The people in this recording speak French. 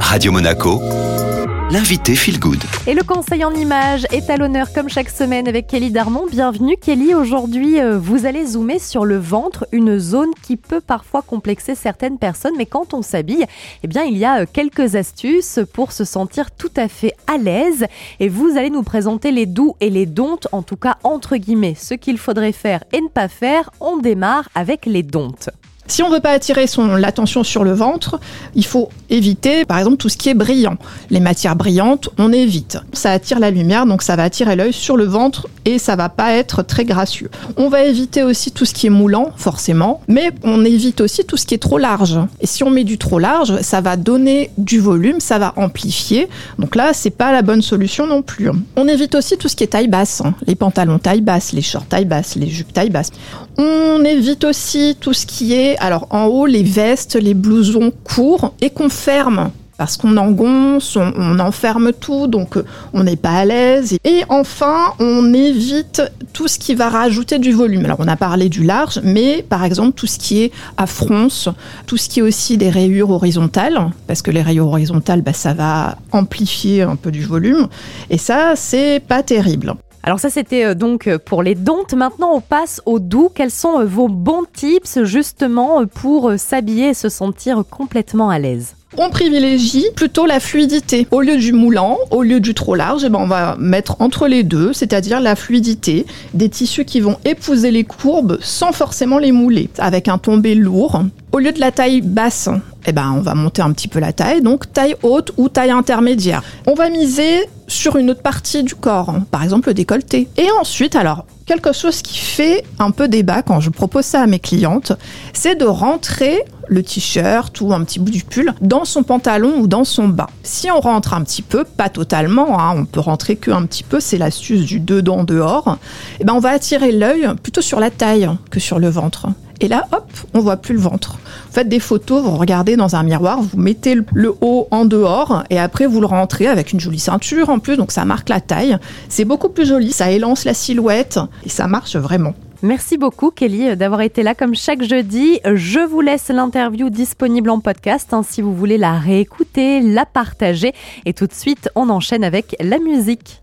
Radio Monaco, l'invité Feel Good. Et le conseil en images est à l'honneur comme chaque semaine avec Kelly Darmon. Bienvenue Kelly, aujourd'hui euh, vous allez zoomer sur le ventre, une zone qui peut parfois complexer certaines personnes, mais quand on s'habille, eh bien il y a euh, quelques astuces pour se sentir tout à fait à l'aise. Et vous allez nous présenter les doux et les dontes, en tout cas entre guillemets, ce qu'il faudrait faire et ne pas faire. On démarre avec les dontes. Si on veut pas attirer son l'attention sur le ventre, il faut éviter, par exemple, tout ce qui est brillant. Les matières brillantes, on évite. Ça attire la lumière, donc ça va attirer l'œil sur le ventre et ça va pas être très gracieux. On va éviter aussi tout ce qui est moulant, forcément, mais on évite aussi tout ce qui est trop large. Et si on met du trop large, ça va donner du volume, ça va amplifier. Donc là, c'est pas la bonne solution non plus. On évite aussi tout ce qui est taille basse, hein. les pantalons taille basse, les shorts taille basse, les jupes taille basse. On évite aussi tout ce qui est alors en haut, les vestes, les blousons courts et qu'on ferme parce qu'on engonce, on, enferme tout, donc euh, on n'est pas à l'aise. Et enfin, on évite tout ce qui va rajouter du volume. Alors on a parlé du large, mais par exemple tout ce qui est à fronce, tout ce qui est aussi des rayures horizontales, parce que les rayures horizontales, bah, ça va amplifier un peu du volume. Et ça, c'est pas terrible. Alors ça c'était euh, donc euh, pour les dontes. Maintenant on passe au doux. Quels sont euh, vos bons tips justement pour s'habiller et se sentir complètement à l'aise? On privilégie plutôt la fluidité. Au lieu du moulant, au lieu du trop large, eh ben on va mettre entre les deux, c'est-à-dire la fluidité, des tissus qui vont épouser les courbes sans forcément les mouler, avec un tombé lourd. Au lieu de la taille basse, eh ben, on va monter un petit peu la taille, donc taille haute ou taille intermédiaire. On va miser sur une autre partie du corps, hein, par exemple le décolleté. Et ensuite, alors, quelque chose qui fait un peu débat quand je propose ça à mes clientes, c'est de rentrer le t-shirt ou un petit bout du pull dans son pantalon ou dans son bas. Si on rentre un petit peu, pas totalement, hein, on peut rentrer que un petit peu, c'est l'astuce du dedans dehors, et eh ben on va attirer l'œil plutôt sur la taille que sur le ventre. Et là, hop, on voit plus le ventre. Vous faites des photos, vous regardez dans un miroir, vous mettez le haut en dehors et après vous le rentrez avec une jolie ceinture en plus, donc ça marque la taille. C'est beaucoup plus joli, ça élance la silhouette et ça marche vraiment. Merci beaucoup Kelly d'avoir été là comme chaque jeudi. Je vous laisse l'interview disponible en podcast hein, si vous voulez la réécouter, la partager. Et tout de suite, on enchaîne avec la musique.